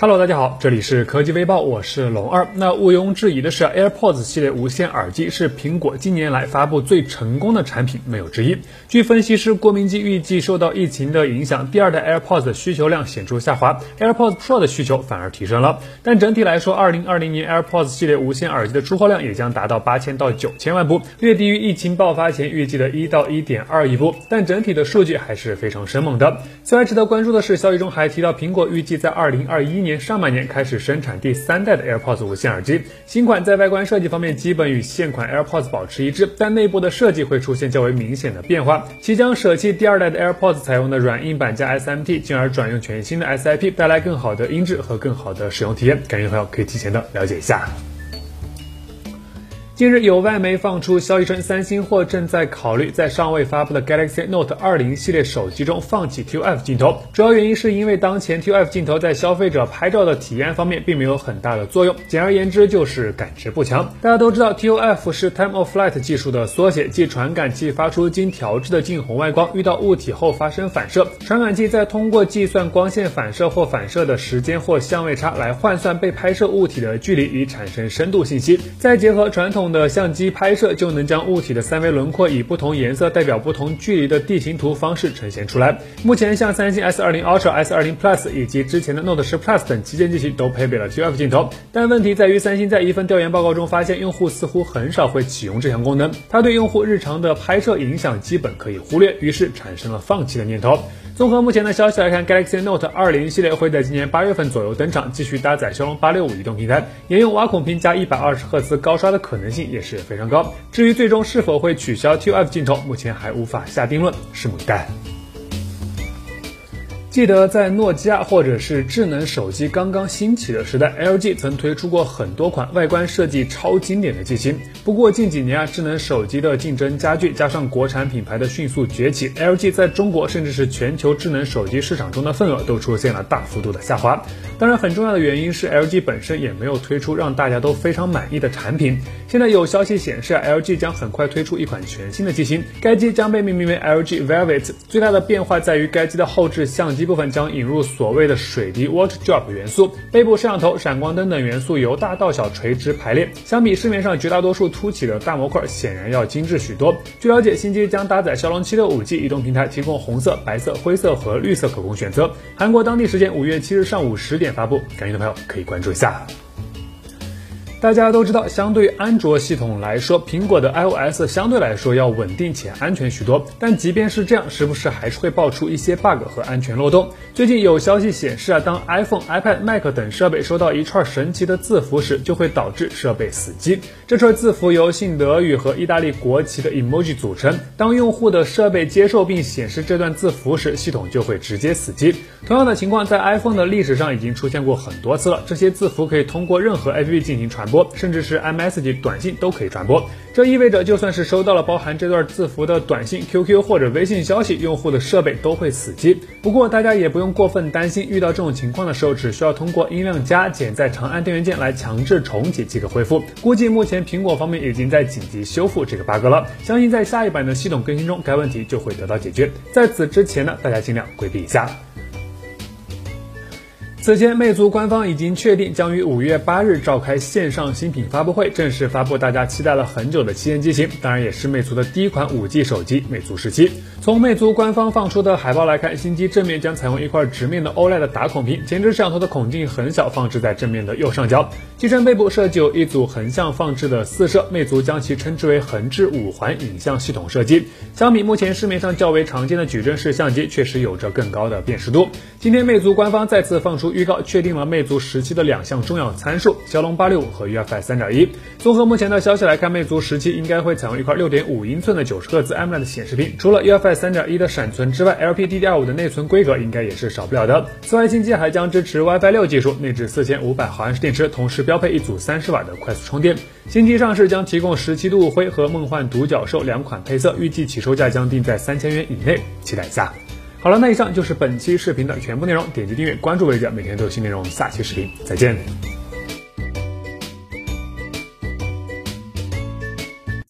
Hello，大家好，这里是科技微报，我是龙二。那毋庸置疑的是，AirPods 系列无线耳机是苹果近年来发布最成功的产品，没有之一。据分析师郭明基预计，受到疫情的影响，第二代 AirPods 的需求量显著下滑，AirPods Pro 的需求反而提升了。但整体来说，2020年 AirPods 系列无线耳机的出货量也将达到八千到九千万部，略低于疫情爆发前预计的一到一点二亿部。但整体的数据还是非常生猛的。此外，值得关注的是，消息中还提到，苹果预计在2021年。上半年开始生产第三代的 AirPods 无线耳机，新款在外观设计方面基本与现款 AirPods 保持一致，但内部的设计会出现较为明显的变化。其将舍弃第二代的 AirPods 采用的软硬板加 SMT，进而转用全新的 SIP，带来更好的音质和更好的使用体验。感兴趣的朋友可以提前的了解一下。近日有外媒放出消息称，三星或正在考虑在尚未发布的 Galaxy Note 20系列手机中放弃 ToF 镜头，主要原因是因为当前 ToF 镜头在消费者拍照的体验方面并没有很大的作用，简而言之就是感知不强。大家都知道 ToF 是 Time of Flight 技术的缩写，即传感器发出经调制的近红外光，遇到物体后发生反射，传感器再通过计算光线反射或反射的时间或相位差来换算被拍摄物体的距离，以产生深度信息，再结合传统。的相机拍摄就能将物体的三维轮廓以不同颜色代表不同距离的地形图方式呈现出来。目前，像三星 S20 Ultra、S20 Plus 以及之前的 Note 10 Plus 等旗舰机型都配备了 ToF 镜头，但问题在于，三星在一份调研报告中发现，用户似乎很少会启用这项功能，它对用户日常的拍摄影响基本可以忽略，于是产生了放弃的念头。综合目前的消息来看，Galaxy Note 20系列会在今年八月份左右登场，继续搭载骁龙八六五移动平台，沿用挖孔屏加一百二十赫兹高刷的可能性也是非常高。至于最终是否会取消 ToF 镜头，目前还无法下定论，拭目以待。记得在诺基亚或者是智能手机刚刚兴起的时代，LG 曾推出过很多款外观设计超经典的机型。不过近几年啊，智能手机的竞争加剧，加上国产品牌的迅速崛起，LG 在中国甚至是全球智能手机市场中的份额都出现了大幅度的下滑。当然，很重要的原因是 LG 本身也没有推出让大家都非常满意的产品。现在有消息显示，LG 将很快推出一款全新的机型，该机将被命名为 LG Velvet。最大的变化在于该机的后置相机。一部分将引入所谓的水滴 water drop 元素，背部摄像头、闪光灯等元素由大到小垂直排列，相比市面上绝大多数凸起的大模块，显然要精致许多。据了解，新机将搭载骁龙七六五 G 移动平台，提供红色、白色、灰色和绿色可供选择。韩国当地时间五月七日上午十点发布，感兴趣的朋友可以关注一下。大家都知道，相对安卓系统来说，苹果的 iOS 相对来说要稳定且安全许多。但即便是这样，时不时还是会爆出一些 bug 和安全漏洞。最近有消息显示啊，当 iPhone、iPad、Mac 等设备收到一串神奇的字符时，就会导致设备死机。这串字符由信德语和意大利国旗的 emoji 组成。当用户的设备接受并显示这段字符时，系统就会直接死机。同样的情况在 iPhone 的历史上已经出现过很多次了。这些字符可以通过任何 APP 进行传。播，甚至是 MSG 短信都可以传播，这意味着就算是收到了包含这段字符的短信、QQ 或者微信消息，用户的设备都会死机。不过大家也不用过分担心，遇到这种情况的时候，只需要通过音量加减再长按电源键来强制重启即可恢复。估计目前苹果方面已经在紧急修复这个 bug 了，相信在下一版的系统更新中，该问题就会得到解决。在此之前呢，大家尽量规避一下。此前，魅族官方已经确定将于五月八日召开线上新品发布会，正式发布大家期待了很久的旗舰机型，当然也是魅族的第一款五 G 手机——魅族十七。从魅族官方放出的海报来看，新机正面将采用一块直面的 OLED 打孔屏，前置摄像头的孔径很小，放置在正面的右上角。机身背部设计有一组横向放置的四摄，魅族将其称之为横置五环影像系统设计。相比目前市面上较为常见的矩阵式相机，确实有着更高的辨识度。今天，魅族官方再次放出。预告确定了魅族十七的两项重要参数：骁龙八六五和 UFS 三点一。综合目前的消息来看，魅族十七应该会采用一块六点五英寸的九十赫兹 AMOLED 显示屏。除了 UFS 三点一的闪存之外，LPDDR 五的内存规格应该也是少不了的。此外，新机还将支持 WiFi 六技术，内置四千五百毫安时电池，同时标配一组三十瓦的快速充电。新机上市将提供十七度灰和梦幻独角兽两款配色，预计起售价将定在三千元以内，期待一下。好了，那以上就是本期视频的全部内容。点击订阅，关注为者，每天都有新内容。下期视频再见。